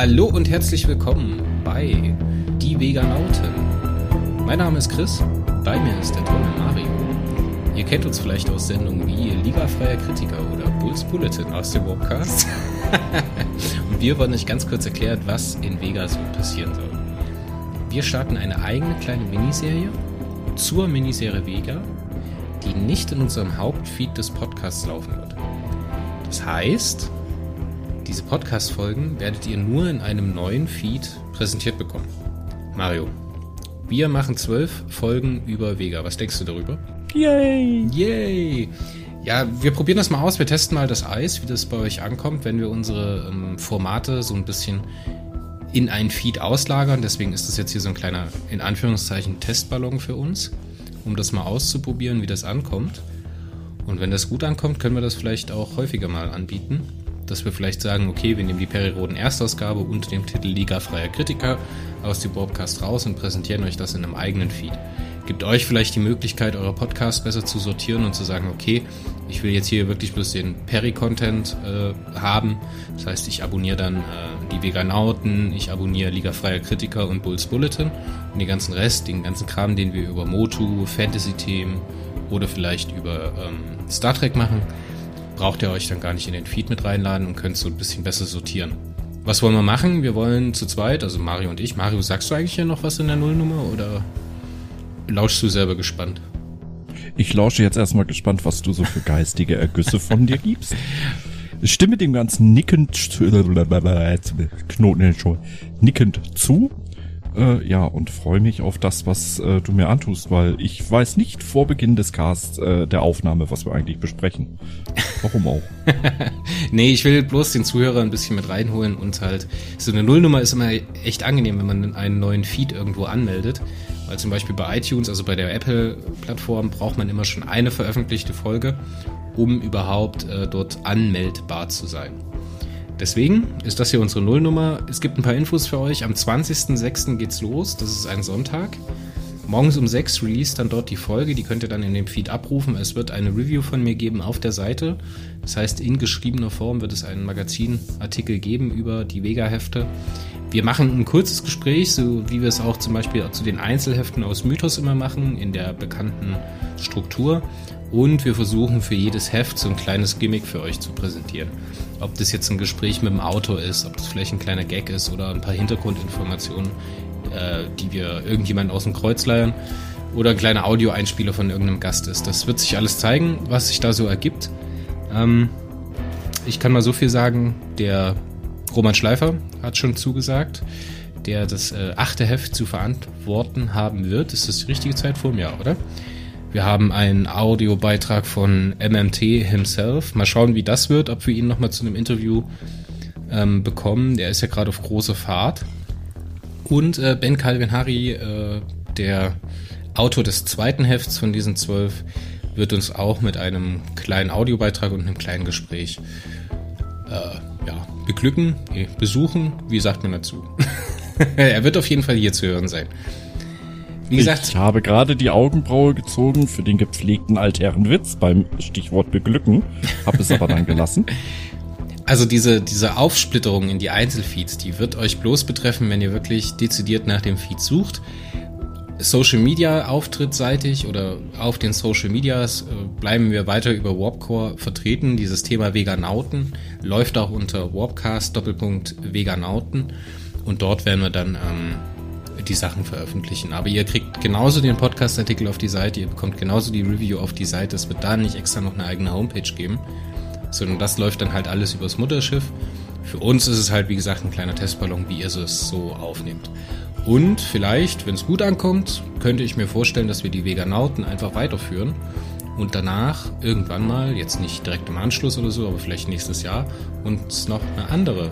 Hallo und herzlich willkommen bei Die Veganauten. Mein Name ist Chris, bei mir ist der tolle Mario. Ihr kennt uns vielleicht aus Sendungen wie Liga freier Kritiker oder Bulls Bulletin aus dem Webcast. und wir wollen euch ganz kurz erklären, was in Vega so passieren soll. Wir starten eine eigene kleine Miniserie zur Miniserie Vega, die nicht in unserem Hauptfeed des Podcasts laufen wird. Das heißt, diese Podcast-Folgen werdet ihr nur in einem neuen Feed präsentiert bekommen. Mario, wir machen zwölf Folgen über Vega. Was denkst du darüber? Yay! Yay! Ja, wir probieren das mal aus. Wir testen mal das Eis, wie das bei euch ankommt, wenn wir unsere ähm, Formate so ein bisschen in ein Feed auslagern. Deswegen ist das jetzt hier so ein kleiner, in Anführungszeichen, Testballon für uns, um das mal auszuprobieren, wie das ankommt. Und wenn das gut ankommt, können wir das vielleicht auch häufiger mal anbieten. Dass wir vielleicht sagen, okay, wir nehmen die Periroden Erstausgabe unter dem Titel Liga freier Kritiker aus dem Broadcast raus und präsentieren euch das in einem eigenen Feed. Gibt euch vielleicht die Möglichkeit, eure Podcasts besser zu sortieren und zu sagen, okay, ich will jetzt hier wirklich bloß den Peri-Content äh, haben. Das heißt, ich abonniere dann äh, die Veganauten, ich abonniere Liga freier Kritiker und Bulls Bulletin und den ganzen Rest, den ganzen Kram, den wir über Motu, Fantasy-Themen oder vielleicht über ähm, Star Trek machen, braucht ihr euch dann gar nicht in den Feed mit reinladen und könnt so ein bisschen besser sortieren. Was wollen wir machen? Wir wollen zu zweit, also Mario und ich. Mario, sagst du eigentlich hier noch was in der Nullnummer oder lauschst du selber gespannt? Ich lausche jetzt erstmal gespannt, was du so für geistige Ergüsse von dir gibst. Ich stimme dem ganzen nickend, nickend zu. Äh, ja, und freue mich auf das, was äh, du mir antust, weil ich weiß nicht vor Beginn des Casts äh, der Aufnahme, was wir eigentlich besprechen. Warum auch? nee, ich will bloß den Zuhörer ein bisschen mit reinholen und halt, so eine Nullnummer ist immer echt angenehm, wenn man einen neuen Feed irgendwo anmeldet. Weil zum Beispiel bei iTunes, also bei der Apple-Plattform, braucht man immer schon eine veröffentlichte Folge, um überhaupt äh, dort anmeldbar zu sein. Deswegen ist das hier unsere Nullnummer. Es gibt ein paar Infos für euch. Am 20.06. geht's los. Das ist ein Sonntag. Morgens um 6 release dann dort die Folge. Die könnt ihr dann in dem Feed abrufen. Es wird eine Review von mir geben auf der Seite. Das heißt, in geschriebener Form wird es einen Magazinartikel geben über die Vega-Hefte. Wir machen ein kurzes Gespräch, so wie wir es auch zum Beispiel zu den Einzelheften aus Mythos immer machen, in der bekannten Struktur. Und wir versuchen für jedes Heft so ein kleines Gimmick für euch zu präsentieren. Ob das jetzt ein Gespräch mit dem Autor ist, ob das vielleicht ein kleiner Gag ist oder ein paar Hintergrundinformationen, äh, die wir irgendjemand aus dem Kreuz leiern oder ein kleiner Audioeinspieler von irgendeinem Gast ist. Das wird sich alles zeigen, was sich da so ergibt. Ähm, ich kann mal so viel sagen, der Roman Schleifer hat schon zugesagt, der das äh, achte Heft zu verantworten haben wird. Ist das die richtige Zeit vor mir, oder? Wir haben einen Audiobeitrag von MMT himself. Mal schauen, wie das wird, ob wir ihn nochmal zu einem Interview ähm, bekommen. Der ist ja gerade auf große Fahrt. Und äh, Ben Calvin Harry, äh, der Autor des zweiten Hefts von diesen zwölf, wird uns auch mit einem kleinen Audiobeitrag und einem kleinen Gespräch äh, ja, beglücken, besuchen. Wie sagt man dazu? er wird auf jeden Fall hier zu hören sein. Wie gesagt, ich habe gerade die Augenbraue gezogen für den gepflegten Altherrenwitz beim Stichwort beglücken, habe es aber dann gelassen. Also diese, diese Aufsplitterung in die Einzelfeeds, die wird euch bloß betreffen, wenn ihr wirklich dezidiert nach dem Feed sucht. Social Media auftrittsseitig oder auf den Social Medias äh, bleiben wir weiter über Warpcore vertreten. Dieses Thema Veganauten läuft auch unter Warpcast Doppelpunkt Veganauten und dort werden wir dann ähm, die Sachen veröffentlichen. Aber ihr kriegt genauso den Podcast-Artikel auf die Seite, ihr bekommt genauso die Review auf die Seite. Es wird da nicht extra noch eine eigene Homepage geben, sondern das läuft dann halt alles übers Mutterschiff. Für uns ist es halt, wie gesagt, ein kleiner Testballon, wie ihr es so aufnehmt. Und vielleicht, wenn es gut ankommt, könnte ich mir vorstellen, dass wir die Veganauten einfach weiterführen und danach irgendwann mal, jetzt nicht direkt im Anschluss oder so, aber vielleicht nächstes Jahr, uns noch eine andere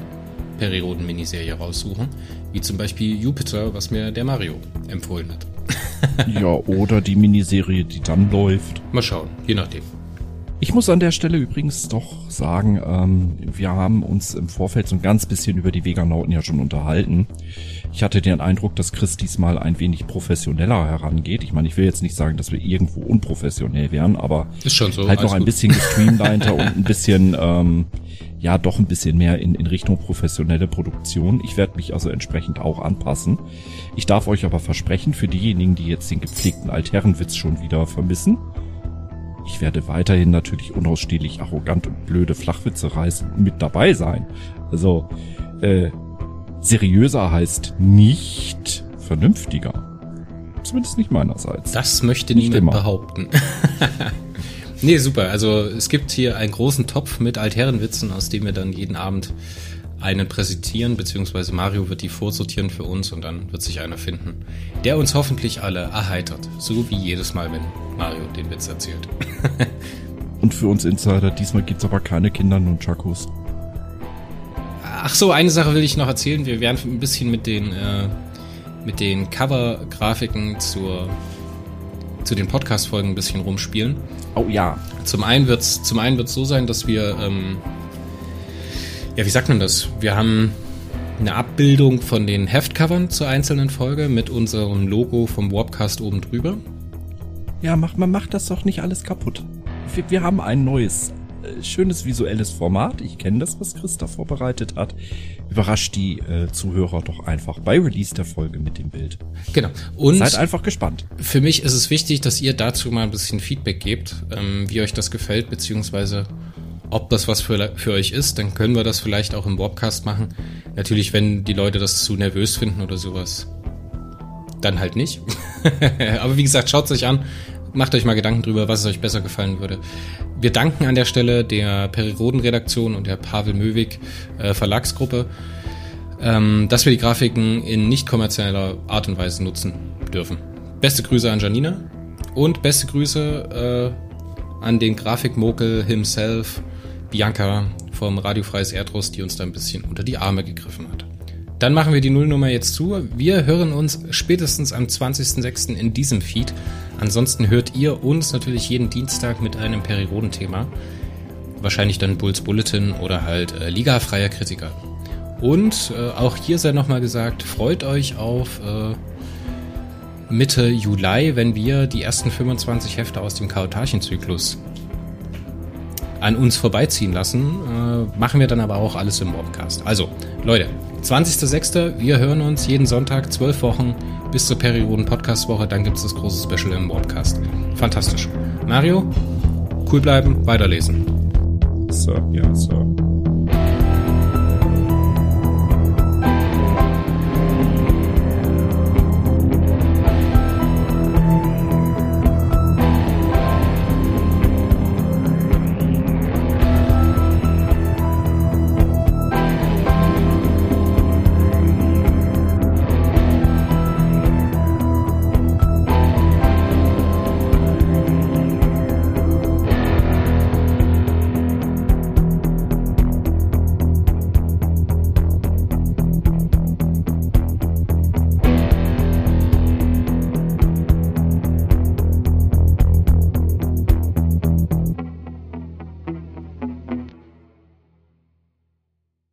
Perioden-Miniserie raussuchen, wie zum Beispiel Jupiter, was mir der Mario empfohlen hat. ja, oder die Miniserie, die dann läuft. Mal schauen, je nachdem. Ich muss an der Stelle übrigens doch sagen, ähm, wir haben uns im Vorfeld so ein ganz bisschen über die Veganauten ja schon unterhalten. Ich hatte den Eindruck, dass Chris diesmal ein wenig professioneller herangeht. Ich meine, ich will jetzt nicht sagen, dass wir irgendwo unprofessionell wären, aber so, halt noch ein gut. bisschen gestreamliner und ein bisschen ähm, ja doch ein bisschen mehr in, in Richtung professionelle Produktion. Ich werde mich also entsprechend auch anpassen. Ich darf euch aber versprechen, für diejenigen, die jetzt den gepflegten Altherrenwitz schon wieder vermissen, ich werde weiterhin natürlich unausstehlich arrogant und blöde Flachwitze reißen mit dabei sein. Also, äh, seriöser heißt nicht vernünftiger. Zumindest nicht meinerseits. Das möchte nicht niemand immer. behaupten. nee, super. Also es gibt hier einen großen Topf mit Altherrenwitzen, aus dem wir dann jeden Abend einen präsentieren, beziehungsweise Mario wird die vorsortieren für uns und dann wird sich einer finden, der uns hoffentlich alle erheitert. So wie jedes Mal, wenn Mario den Witz erzählt. und für uns Insider, diesmal gibt's aber keine Kinder und Chakos. Ach so, eine Sache will ich noch erzählen. Wir werden ein bisschen mit den, äh, mit den Cover-Grafiken zur, zu den Podcast-Folgen ein bisschen rumspielen. Oh ja. Zum einen zum einen wird's so sein, dass wir ähm, ja, wie sagt man das? Wir haben eine Abbildung von den Heftcovern zur einzelnen Folge mit unserem Logo vom Warpcast oben drüber. Ja, macht, man macht das doch nicht alles kaputt. Wir, wir haben ein neues, äh, schönes visuelles Format. Ich kenne das, was Christa vorbereitet hat. Überrascht die äh, Zuhörer doch einfach bei Release der Folge mit dem Bild. Genau. Und seid einfach gespannt. Für mich ist es wichtig, dass ihr dazu mal ein bisschen Feedback gebt, ähm, wie euch das gefällt, beziehungsweise ob das was für, für euch ist, dann können wir das vielleicht auch im Webcast machen. Natürlich, wenn die Leute das zu nervös finden oder sowas, dann halt nicht. Aber wie gesagt, schaut es euch an, macht euch mal Gedanken drüber, was es euch besser gefallen würde. Wir danken an der Stelle der Periroden-Redaktion und der Pavel Möwig äh, Verlagsgruppe, ähm, dass wir die Grafiken in nicht kommerzieller Art und Weise nutzen dürfen. Beste Grüße an Janina und beste Grüße äh, an den Grafikmokel himself, Bianca vom Radiofreies Erdrost, die uns da ein bisschen unter die Arme gegriffen hat. Dann machen wir die Nullnummer jetzt zu. Wir hören uns spätestens am 20.06. in diesem Feed. Ansonsten hört ihr uns natürlich jeden Dienstag mit einem Periodenthema. Wahrscheinlich dann Bulls Bulletin oder halt äh, Liga freier Kritiker. Und äh, auch hier sei nochmal gesagt, freut euch auf äh, Mitte Juli, wenn wir die ersten 25 Hefte aus dem Kautarchenzyklus an uns vorbeiziehen lassen. Äh, machen wir dann aber auch alles im Podcast. Also, Leute, 20.06. Wir hören uns jeden Sonntag, zwölf Wochen bis zur Perioden-Podcast-Woche. Dann gibt es das große Special im Podcast. Fantastisch. Mario, cool bleiben, weiterlesen. So, ja, so.